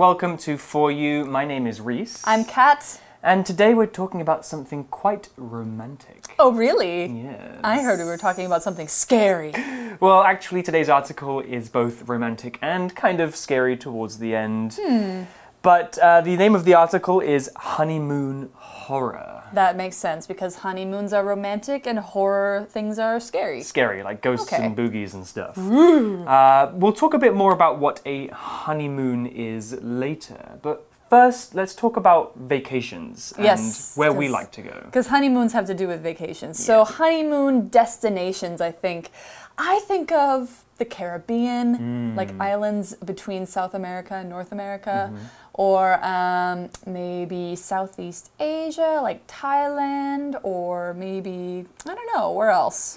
Welcome to For You. My name is Reese. I'm Kat. And today we're talking about something quite romantic. Oh, really? Yes. I heard we were talking about something scary. Well, actually, today's article is both romantic and kind of scary towards the end. Hmm. But uh, the name of the article is Honeymoon Horror. That makes sense because honeymoons are romantic and horror things are scary. Scary, like ghosts Okay. and boogies and stuff. Uh, we'll talk a bit more about what a honeymoon is later. But first, let's talk about vacations and Yes, where we like to go. Because honeymoons have to do with vacations. So, honeymoon destinations, I think. I think of the Caribbean, like islands between South America and North America, or um, maybe Southeast Asia, like Thailand, or maybe, I don't know, where else?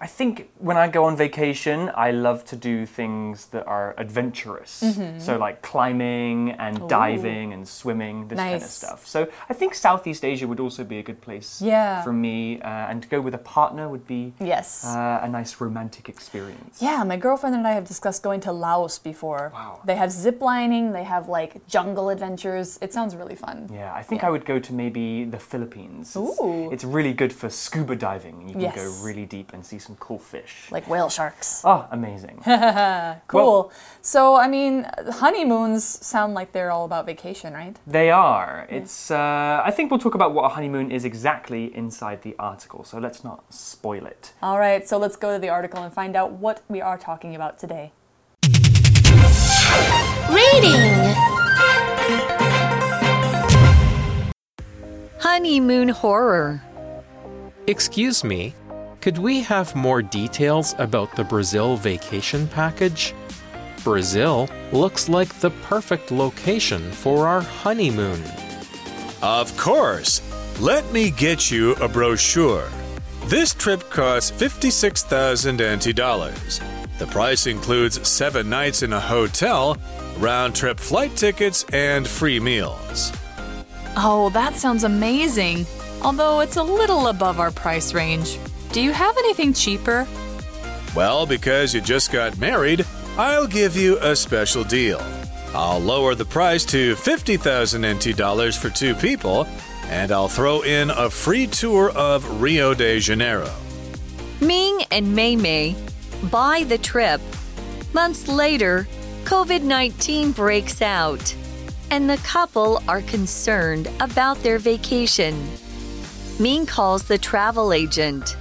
I think when I go on vacation, I love to do things that are adventurous. Mm-hmm. So, like climbing and diving and swimming, this kind of stuff. So, I think Southeast Asia would also be a good place Yeah. for me. Uh, and to go with a partner would be Yes. uh, a nice romantic experience. Yeah, my girlfriend and I have discussed going to Laos before. Wow. They have zip lining, they have like jungle adventures. It sounds really fun. Yeah, I think Yeah. I would go to maybe the Philippines. It's, Ooh. it's really good for scuba diving. You can Yes. go really deep and see some cool fish. Like whale sharks. Oh, amazing. Cool. so, I mean, honeymoons sound like they're all about vacation, right? They are. It's. Uh, I think we'll talk about what a honeymoon is exactly inside the article, so let's not spoil it. All right, so let's go to the article and find out what we are talking about today. Reading Honeymoon Horror. Excuse me, could we have more details about the Brazil vacation package? Brazil looks like the perfect location for our honeymoon. Of course. Let me get you a brochure. This trip costs 56,000 NT dollars. The price includes 7 nights in a hotel, round-trip flight tickets and free meals. Oh, that sounds amazing. Although it's a little above our price range. Do you have anything cheaper? Well, because you just got married, I'll give you a special deal. I'll lower the price to 50,000 NT dollars for two people, and I'll throw in a free tour of Rio de Janeiro. Ming and Mei Mei buy the trip. Months later, COVID 19 breaks out, and the couple are concerned about their vacation. Ming calls the travel agent.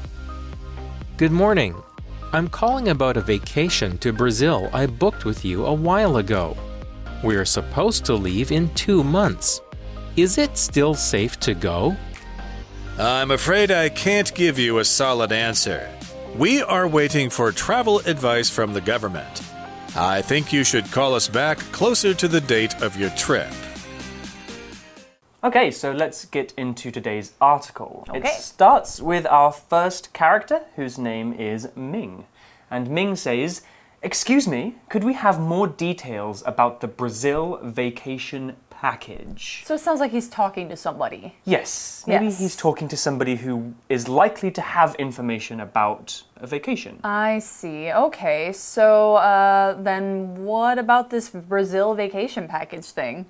Good morning. I'm calling about a vacation to Brazil I booked with you a while ago. We're supposed to leave in two months. Is it still safe to go? I'm afraid I can't give you a solid answer. We are waiting for travel advice from the government. I think you should call us back closer to the date of your trip. Okay, so let's get into today's article. Okay. It starts with our first character, whose name is Ming. And Ming says, Excuse me, could we have more details about the Brazil vacation package? So, it sounds like he's talking to somebody. Yes, maybe Yes. he's talking to somebody who is likely to have information about a vacation. I see. Okay, so uh, then what about this Brazil vacation package thing?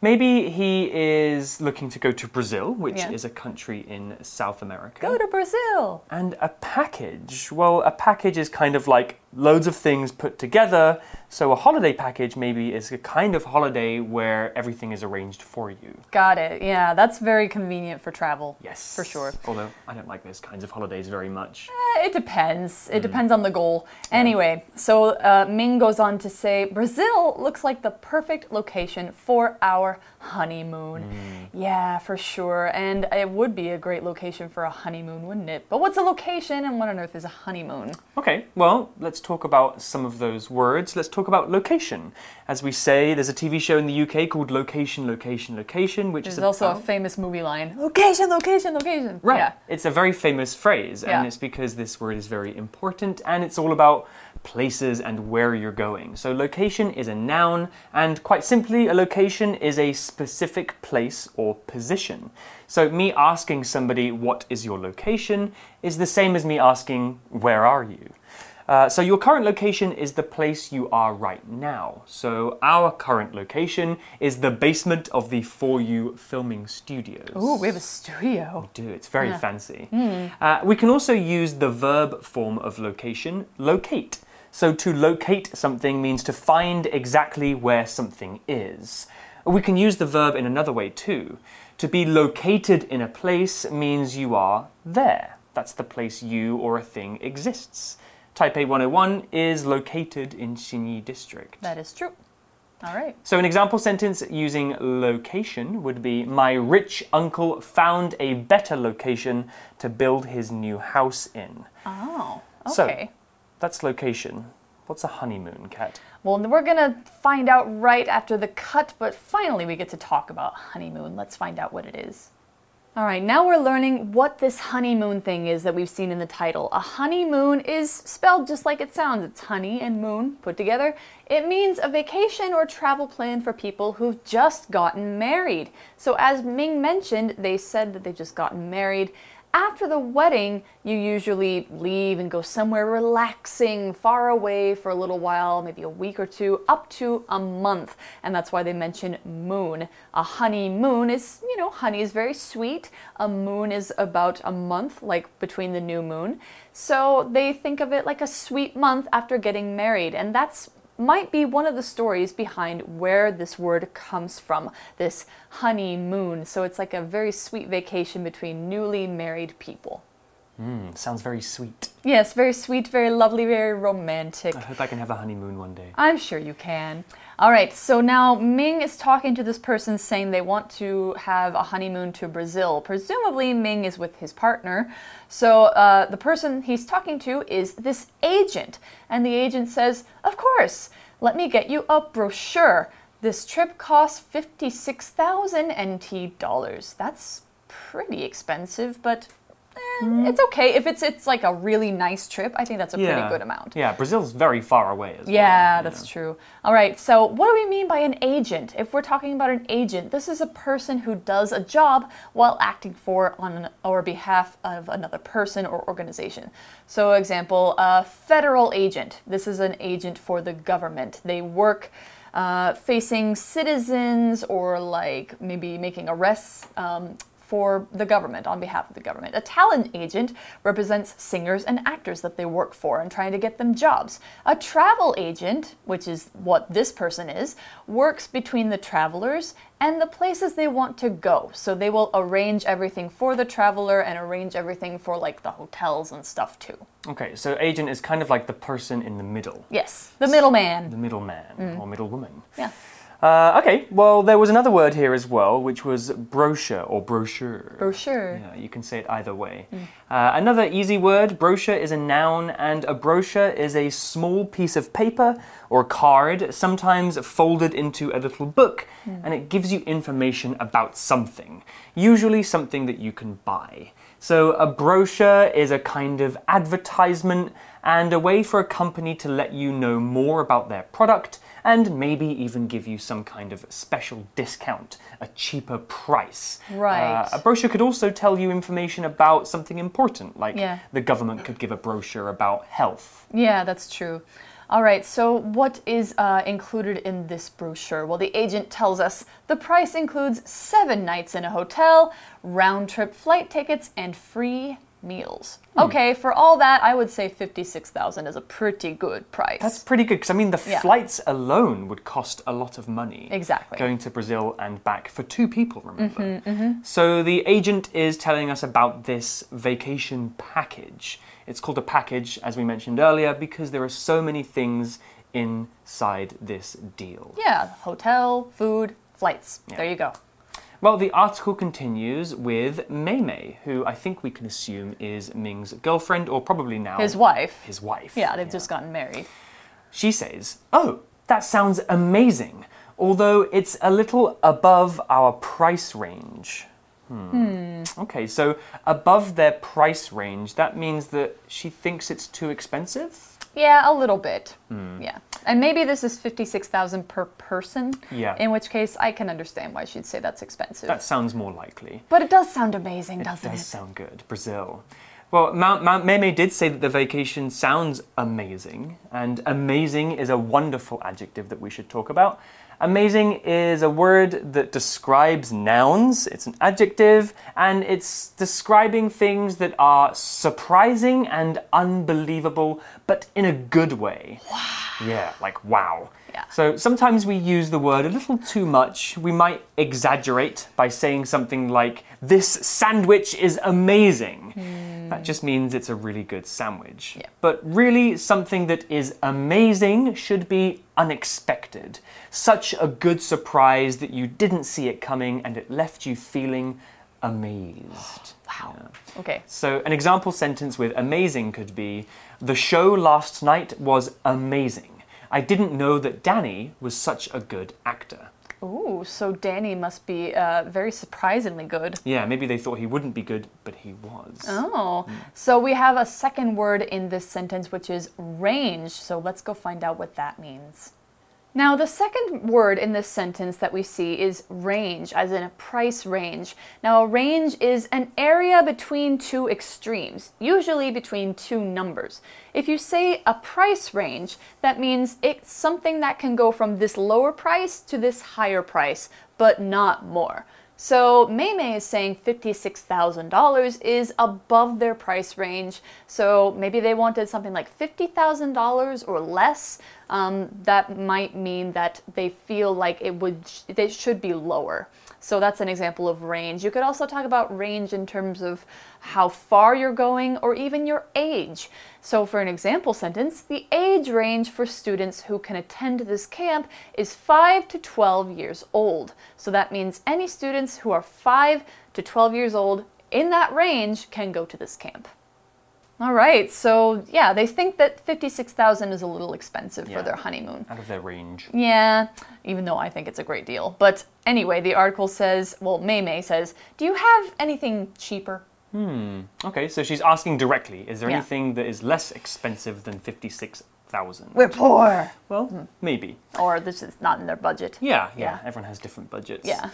Maybe he is looking to go to Brazil, which Yeah. is a country in South America. Go to Brazil. And a package? Well, a package is kind of like loads of things put together. So a holiday package maybe is a kind of holiday where everything is arranged for you. Got it. Yeah, that's very convenient for travel. Yes. For sure. Although I don't like those kinds of holidays very much. Eh, It depends. It depends on the goal. Anyway, so uh, Ming goes on to say Brazil looks like the perfect location for our honeymoon. Yeah, for sure. And it would be a great location for a honeymoon, wouldn't it? But what's a location and what on earth is a honeymoon? Okay, well, let's talk about some of those words. Let's talk about location. As we say, there's a TV show in the UK called Location, Location, Location, which There's is also a famous movie line location, location, location. Right. Yeah. It's a very famous phrase, Yeah. and it's because this word is very important and it's all about places and where you're going. So, location is a noun, and quite simply, a location is a specific place or position. So, me asking somebody, What is your location? is the same as me asking, Where are you? Uh, so your current location is the place you are right now. So our current location is the basement of the For You filming studios. Oh, we have a studio. We do. It's very fancy. Uh, we can also use the verb form of location, locate. So to locate something means to find exactly where something is. We can use the verb in another way too. To be located in a place means you are there. That's the place you or a thing exists. Taipei 101 is located in Xinyi district. That is true. All right. So, an example sentence using location would be My rich uncle found a better location to build his new house in. Oh, So- okay. That's location. What's a honeymoon, Kat? Well, we're gonna find out right after the cut, but finally we get to talk about honeymoon. Let's find out what it is. All right, now we're learning what this honeymoon thing is that we've seen in the title. A honeymoon is spelled just like it sounds. It's honey and moon put together. It means a vacation or travel plan for people who've just gotten married. So, as Ming mentioned, they said that they've just gotten married. After the wedding, you usually leave and go somewhere relaxing, far away for a little while, maybe a week or two, up to a month. And that's why they mention moon. A honeymoon is, you know, honey is very sweet. A moon is about a month, like between the new moon. So they think of it like a sweet month after getting married. And that's might be one of the stories behind where this word comes from this honeymoon. So it's like a very sweet vacation between newly married people. Hmm, sounds very sweet. Yes, very sweet, very lovely, very romantic. I hope I can have a honeymoon one day. I'm sure you can. All right, so now Ming is talking to this person saying they want to have a honeymoon to Brazil. Presumably, Ming is with his partner. So uh, the person he's talking to is this agent. And the agent says, Of course, let me get you a brochure. This trip costs 56,000 NT dollars. That's pretty expensive, but eh, it's okay. If it's it's like a really nice trip, I think that's a pretty good amount. Yeah, Brazil's very far away as well. Yeah, that's true. All right, so what do we mean by an agent? If we're talking about an agent, this is a person who does a job while acting for on or behalf of another person or organization. So, example, a federal agent. This is an agent for the government. They work uh, facing citizens or like maybe making arrests. Um, for the government, on behalf of the government. A talent agent represents singers and actors that they work for and trying to get them jobs. A travel agent, which is what this person is, works between the travelers and the places they want to go. So they will arrange everything for the traveler and arrange everything for like the hotels and stuff too. Okay, so agent is kind of like the person in the middle, Yes, the middleman. the middleman Mm. or middlewoman. Yeah. Uh, okay, well, there was another word here as well, which was brochure or brochure. Brochure. Yeah, you can say it either way. Uh, another easy word brochure is a noun, and a brochure is a small piece of paper or card, sometimes folded into a little book, and it gives you information about something, usually something that you can buy. So, a brochure is a kind of advertisement and a way for a company to let you know more about their product and maybe even give you some kind of special discount, a cheaper price. Right. Uh, a brochure could also tell you information about something important, like Yeah. the government could give a brochure about health. Yeah, that's true. All right, so what is uh, included in this brochure? Well, the agent tells us the price includes seven nights in a hotel, round trip flight tickets, and free meals. Hmm. Okay, for all that, I would say 56,000 is a pretty good price. That's pretty good because I mean, the Yeah. flights alone would cost a lot of money. Exactly. Going to Brazil and back for two people, remember? Mm-hmm, So the agent is telling us about this vacation package. It's called a package, as we mentioned earlier, because there are so many things inside this deal. yeah, hotel, food, flights. There you go. Well, the article continues with Mei Mei, who I think we can assume is Ming's girlfriend, or probably now His wife. His wife. Yeah, they've just gotten married. She says, Oh, that sounds amazing, although it's a little above our price range. Hmm. Okay, so above their price range, that means that she thinks it's too expensive? Yeah, a little bit. Hmm. Yeah. And maybe this is 56,000 per person. Yeah. In which case, I can understand why she'd say that's expensive. That sounds more likely. but it does sound amazing, doesn't does it? It does sound good. Brazil. Well, Mount, Mount Meme did say that the vacation sounds amazing, and amazing is a wonderful adjective that we should talk about. Amazing is a word that describes nouns, it's an adjective, and it's describing things that are surprising and unbelievable, but in a good way. Wow. Yeah, like wow. Yeah. So sometimes we use the word a little too much. We might exaggerate by saying something like, This sandwich is amazing. Hmm. That just means it's a really good sandwich. Yeah. But really, something that is amazing should be unexpected. Such a good surprise that you didn't see it coming and it left you feeling amazed. wow. Okay. So, an example sentence with amazing could be The show last night was amazing. I didn't know that Danny was such a good actor. Ooh, so Danny must be uh, very surprisingly good. Yeah, maybe they thought he wouldn't be good, but he was. Oh, so we have a second word in this sentence, which is range. So let's go find out what that means. Now, the second word in this sentence that we see is range, as in a price range. Now, a range is an area between two extremes, usually between two numbers. If you say a price range, that means it's something that can go from this lower price to this higher price, but not more. So Mei Mei is saying $56,000 is above their price range. So maybe they wanted something like $50,000 or less. Um, that might mean that they feel like it would they should be lower. So that's an example of range. You could also talk about range in terms of how far you're going or even your age. So, for an example sentence, the age range for students who can attend this camp is 5 to 12 years old. So, that means any students who are 5 to 12 years old in that range can go to this camp. All right, so yeah, they think that 56,000 is a little expensive Yeah. for their honeymoon. Out of their range. Yeah, even though I think it's a great deal. But anyway, the article says, well, Mei Mei says, do you have anything cheaper? Hmm. Okay, so she's asking directly Is there Yeah. anything that is less expensive than 56,000? We're poor. Well, maybe. Or this is not in their budget. Yeah, yeah, Yeah. everyone has different budgets. Yeah.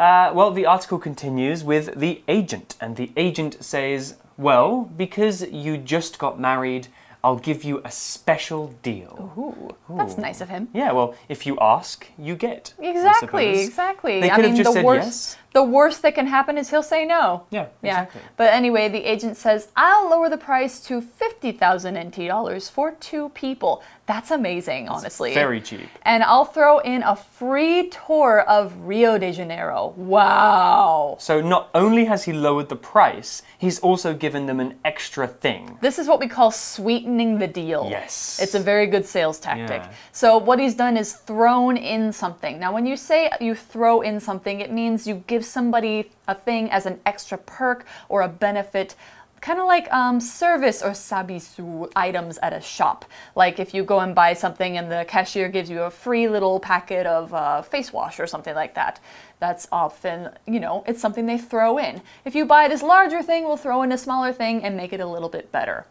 Uh, well, the article continues with the agent, and the agent says, Well, because you just got married, I'll give you a special deal. Ooh, that's nice of him. Yeah, well, if you ask, you get. I Exactly, suppose. exactly. They I could have mean, just the said worst, yes. The worst that can happen is he'll say no. Yeah, Yeah. exactly. But anyway, the agent says, I'll lower the price to 50,000 NT dollars for two people. That's amazing, honestly. Very cheap. And I'll throw in a free tour of Rio de Janeiro. Wow. So not only has he lowered the price, he's also given them an extra thing. This is what we call sweetening the deal. Yes. It's a very good sales tactic. Yeah. So, what he's done is thrown in something. Now, when you say you throw in something, it means you give somebody a thing as an extra perk or a benefit. Kind of like um, service or sabisu items at a shop. Like if you go and buy something and the cashier gives you a free little packet of uh, face wash or something like that. That's often, you know, it's something they throw in. If you buy this larger thing, we'll throw in a smaller thing and make it a little bit better.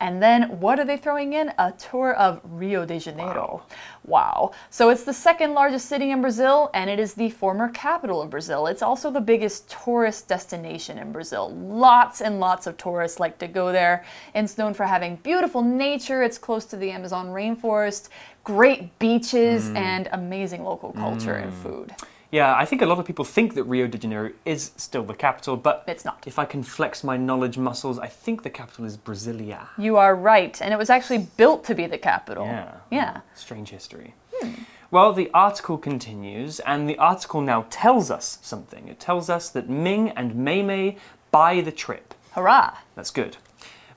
And then what are they throwing in? A tour of Rio de Janeiro. Wow. So it's the second largest city in Brazil and it is the former capital of Brazil. It's also the biggest tourist destination in Brazil. Lots and lots of tourists like to go there. And it's known for having beautiful nature. It's close to the Amazon rainforest, great beaches, mm. and amazing local culture and mm. food. Yeah, I think a lot of people think that Rio de Janeiro is still the capital, but It's not. If I can flex my knowledge muscles, I think the capital is Brasilia. You are right. And it was actually built to be the capital. Yeah. Yeah. Strange history. Well, the article continues, and the article now tells us something. It tells us that Ming and Mei Mei buy the trip. Hurrah. That's good.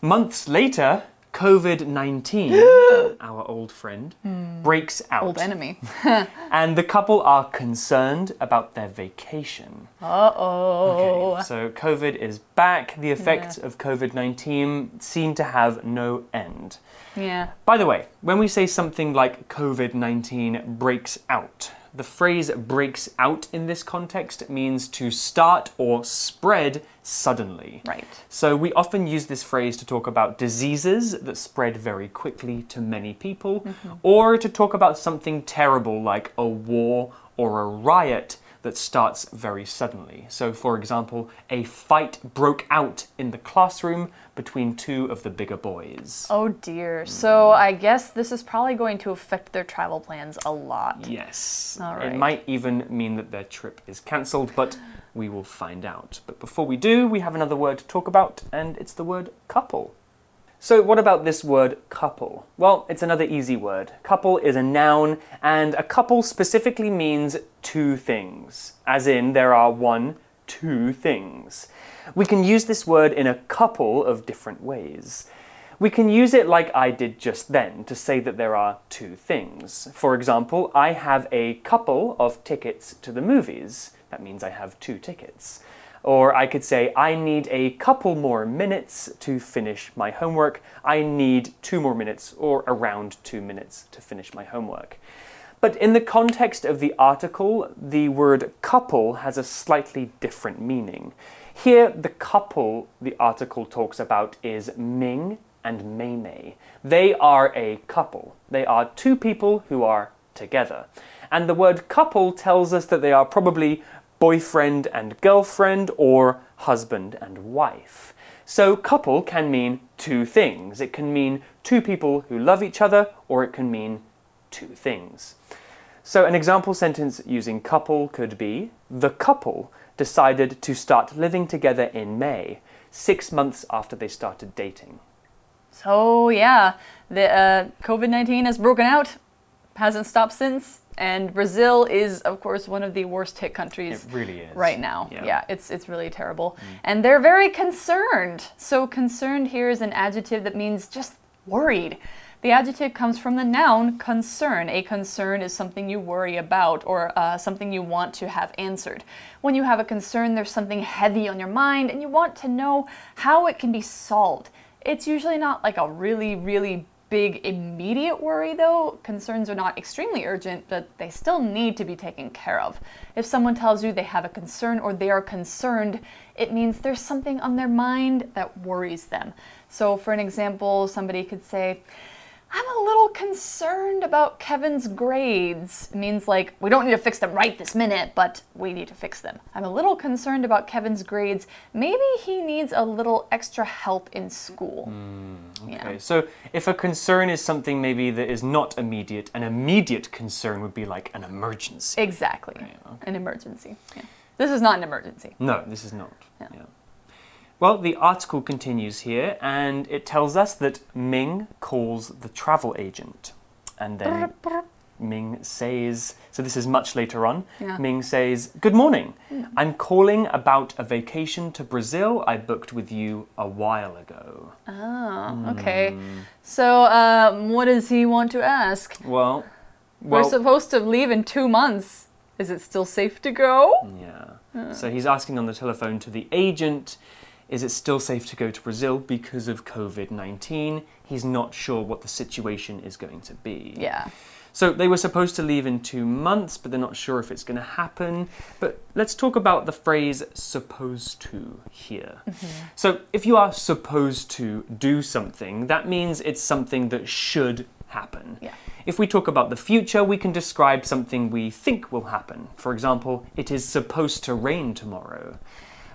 Months later, COVID 19, our old friend, breaks out. Hmm. Old enemy. And the couple are concerned about their vacation. Uh oh. Okay, so COVID is back. The effects of COVID 19 seem to have no end. Yeah. By the way, when we say something like COVID 19 breaks out, the phrase breaks out in this context means to start or spread suddenly. Right. So we often use this phrase to talk about diseases that spread very quickly to many people, mm-hmm. or to talk about something terrible like a war or a riot that starts very suddenly. So, for example, a fight broke out in the classroom between two of the bigger boys. Oh dear. So I guess this is probably going to affect their travel plans a lot. Yes. All It might even mean that their trip is cancelled, but we will find out. But before we do, we have another word to talk about, and it's the word couple. So, what about this word couple? Well, it's another easy word. Couple is a noun, and a couple specifically means two things, as in there are one, two things. We can use this word in a couple of different ways. We can use it like I did just then to say that there are two things. For example, I have a couple of tickets to the movies. That means I have two tickets. Or I could say, I need a couple more minutes to finish my homework. I need two more minutes, or around two minutes to finish my homework. But in the context of the article, the word couple has a slightly different meaning. Here, the couple the article talks about is Ming and Mei Mei. They are a couple. They are two people who are together. And the word couple tells us that they are probably boyfriend and girlfriend or husband and wife. So, couple can mean two things. It can mean two people who love each other, or it can mean two things. So, an example sentence using couple could be The couple decided to start living together in May, six months after they started dating. So yeah, the uh, COVID nineteen has broken out, hasn't stopped since, and Brazil is, of course, one of the worst hit countries. It really is. Right now, Yeah. yeah, it's it's really terrible, and they're very concerned. So concerned here is an adjective that means just worried. The adjective comes from the noun concern. A concern is something you worry about or uh, something you want to have answered. When you have a concern, there's something heavy on your mind and you want to know how it can be solved. It's usually not like a really, really big immediate worry though. Concerns are not extremely urgent, but they still need to be taken care of. If someone tells you they have a concern or they are concerned, it means there's something on their mind that worries them. So, for an example, somebody could say, I'm a little concerned about Kevin's grades. It means like we don't need to fix them right this minute, but we need to fix them. I'm a little concerned about Kevin's grades. Maybe he needs a little extra help in school. Hmm, yeah. Okay, so if a concern is something maybe that is not immediate, an immediate concern would be like an emergency. Exactly. An emergency. Yeah. This is not an emergency. No, this is not. Yeah. Well, the article continues here and it tells us that Ming calls the travel agent. And then Ming says, so this is much later on. Yeah. Ming says, Good morning. Hmm. I'm calling about a vacation to Brazil I booked with you a while ago. Oh, okay. So, um, what does he want to ask? Well, We're supposed to leave in two months. Is it still safe to go? Yeah. So he's asking on the telephone to the agent, is it still safe to go to Brazil because of COVID 19? He's not sure what the situation is going to be. Yeah. So they were supposed to leave in two months, but they're not sure if it's going to happen. But let's talk about the phrase supposed to here. Mm-hmm. So if you are supposed to do something, that means it's something that should happen. Yeah. If we talk about the future, we can describe something we think will happen. For example, it is supposed to rain tomorrow.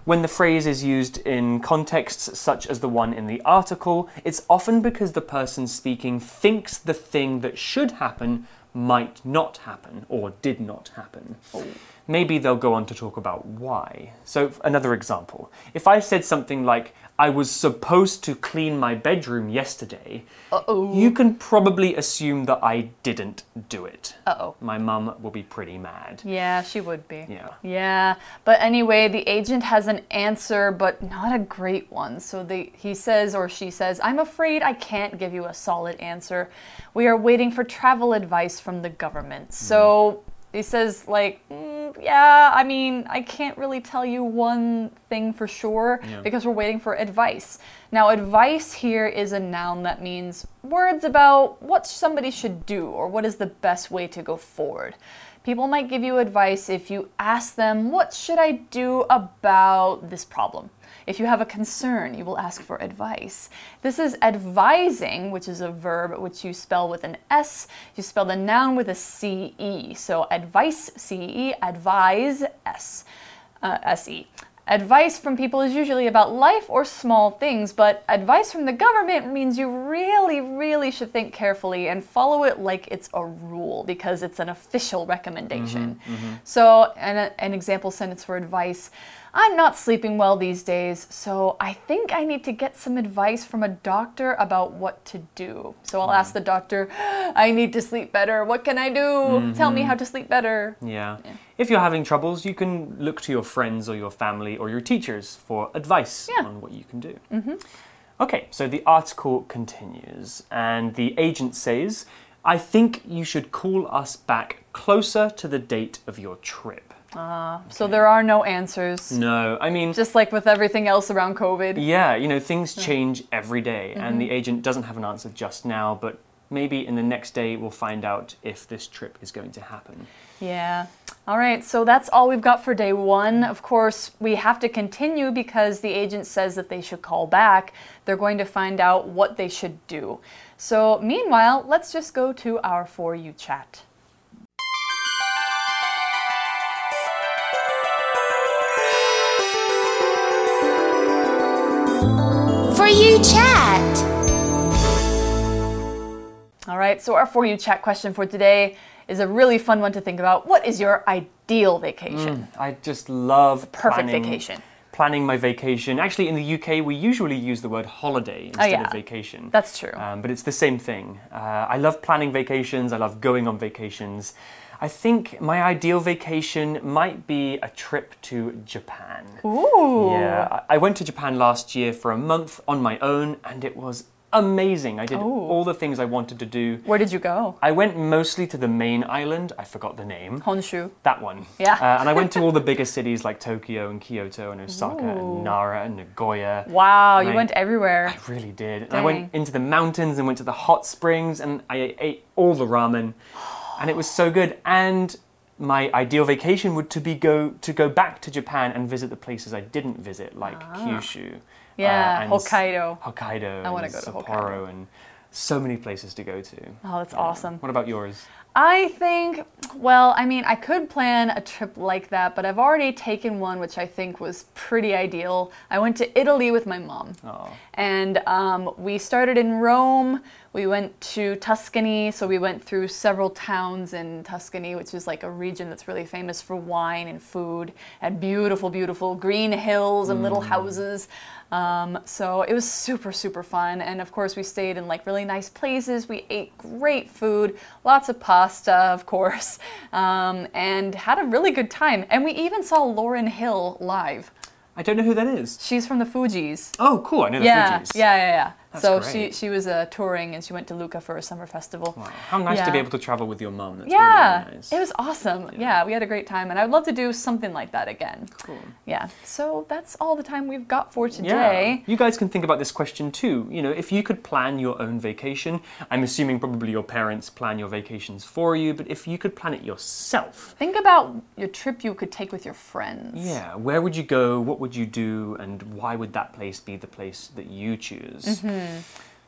When the phrase is used in contexts such as the one in the article, it's often because the person speaking thinks the thing that should happen might not happen or did not happen. Oh. Maybe they'll go on to talk about why. So, another example. If I said something like, I was supposed to clean my bedroom yesterday, you can probably assume that I didn't do it. Uh oh. My mum will be pretty mad. Yeah, she would be. Yeah. Yeah, but anyway, the agent has an answer, but not a great one. So they, he says or she says, I'm afraid I can't give you a solid answer. We are waiting for travel advice from the government. So he says, like, "Mm, yeah, I mean, I can't really tell you one thing for sure because we're waiting for advice. Now, advice here is a noun that means words about what somebody should do or what is the best way to go forward. People might give you advice if you ask them, What should I do about this problem? If you have a concern, you will ask for advice. This is advising, which is a verb which you spell with an S. You spell the noun with a CE. So advice, CE, advise, S, uh, SE. Advice from people is usually about life or small things, but advice from the government means you really, really should think carefully and follow it like it's a rule because it's an official recommendation. So, an, an example sentence for advice I'm not sleeping well these days, so I think I need to get some advice from a doctor about what to do. So I'll ask the doctor, I need to sleep better. What can I do? Tell me how to sleep better. Yeah. If you're having troubles, you can look to your friends or your family or your teachers for advice Yeah. on what you can do. Mm-hmm. Okay, so the article continues, and the agent says, I think you should call us back closer to the date of your trip. So there are no answers. No, I mean, Just like with everything else around COVID. yeah, you know, things change every day, and Mm-hmm. the agent doesn't have an answer just now, but maybe in the next day we'll find out if this trip is going to happen. Yeah. All right, so that's all we've got for day one. Of course, we have to continue because the agent says that they should call back. They're going to find out what they should do. So, meanwhile, let's just go to our For You chat. You chat. All right, so our For You chat question for today is a really fun one to think about. What is your ideal vacation? I just love Perfect planning- vacation. Planning my vacation. Actually, in the UK, we usually use the word holiday instead Oh, yeah. of vacation. That's true. Um, but it's the same thing. Uh, I love planning vacations. I love going on vacations. I think my ideal vacation might be a trip to Japan. Ooh. Yeah, I went to Japan last year for a month on my own, and it was amazing. I did all the things I wanted to do. Where did you go? I went mostly to the main island. I forgot the name. Honshu. That one. Yeah. Uh, and I went to all the bigger cities like Tokyo and Kyoto and Osaka and Nara and Nagoya. Wow, you I- went everywhere. I really did. And I went into the mountains and went to the hot springs and I ate all the ramen. And it was so good. And my ideal vacation would to be go to go back to Japan and visit the places I didn't visit, like Kyushu. Ah. Yeah, and Hokkaido. Hokkaido. I wanna go to Sapporo Hokkaido. and so many places to go to. Oh, that's awesome. What about yours? I think, well, I mean, I could plan a trip like that, but I've already taken one which I think was pretty ideal. I went to Italy with my mom. Oh. And um, we started in Rome. We went to Tuscany, so we went through several towns in Tuscany, which is like a region that's really famous for wine and food, and beautiful, beautiful green hills and little houses. Um, so it was super, super fun. And of course, we stayed in like really nice places. We ate great food, lots of pasta, of course, um, and had a really good time. And we even saw Lauryn Hill live. I don't know who that is. She's from the Fugees. Oh, cool. I know the Yeah, Fugees. yeah, yeah, yeah. That's so great. she she was uh, touring and she went to Lucca for a summer festival. How nice to be able to travel with your mom. That's Yeah, really nice. it was awesome. Yeah. we had a great time, and I'd love to do something like that again. Cool. Yeah, so that's all the time we've got for today. Yeah. today. You guys can think about this question too. You know, if you could plan your own vacation, I'm assuming probably your parents plan your vacations for you, but if you could plan it yourself, Think about your trip you could take with your friends. yeah, where would you go? What would you do? And why would that place be the place that you choose?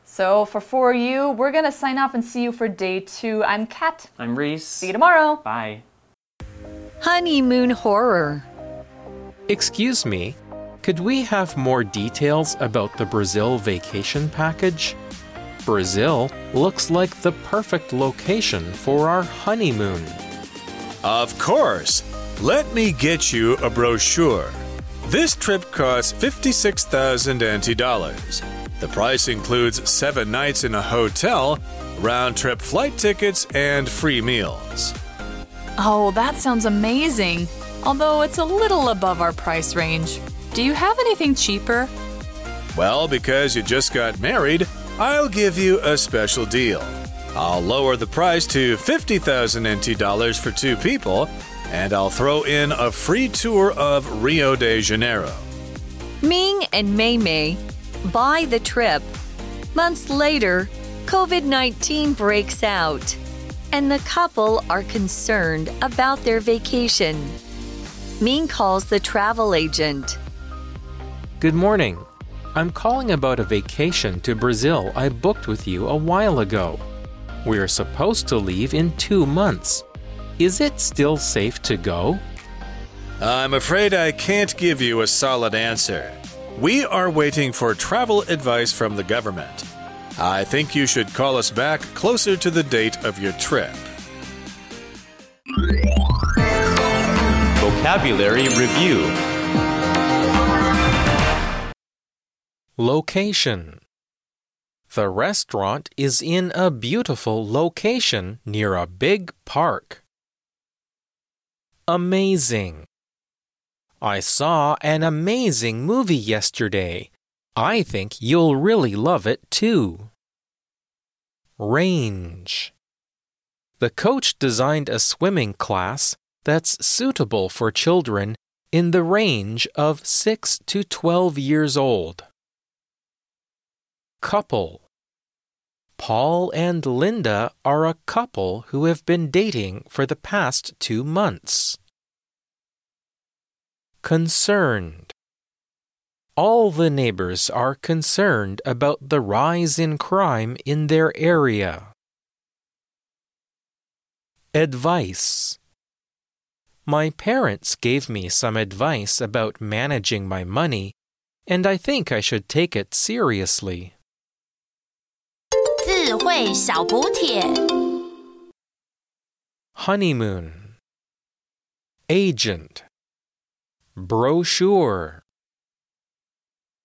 So for for you, we're gonna sign off and see you for day two. I'm Kat. I'm Reese. See you tomorrow. Bye. Honeymoon horror. Excuse me, could we have more details about the Brazil vacation package? Brazil looks like the perfect location for our honeymoon. Of course. Let me get you a brochure. This trip costs 56,000 NT dollars. The price includes 7 nights in a hotel, round trip flight tickets, and free meals. Oh, that sounds amazing. Although it's a little above our price range. Do you have anything cheaper? Well, because you just got married, I'll give you a special deal. I'll lower the price to 50,000 NT dollars for two people, and I'll throw in a free tour of Rio de Janeiro. Ming and Mei Mei buy the trip. Months later, COVID 19 breaks out, and the couple are concerned about their vacation. Ming calls the travel agent. Good morning. I'm calling about a vacation to Brazil I booked with you a while ago. We're supposed to leave in two months. Is it still safe to go? I'm afraid I can't give you a solid answer. We are waiting for travel advice from the government. I think you should call us back closer to the date of your trip. Vocabulary Review Location The restaurant is in a beautiful location near a big park. Amazing. I saw an amazing movie yesterday. I think you'll really love it too. Range. The coach designed a swimming class that's suitable for children in the range of 6 to 12 years old. Couple. Paul and Linda are a couple who have been dating for the past two months. Concerned. All the neighbors are concerned about the rise in crime in their area. Advice. My parents gave me some advice about managing my money, and I think I should take it seriously. 智慧小补帖。 Honeymoon. Agent. Brochure.